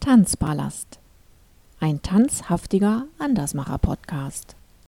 Tanzpalast. Ein tanzhaftiger Andersmacher-Podcast.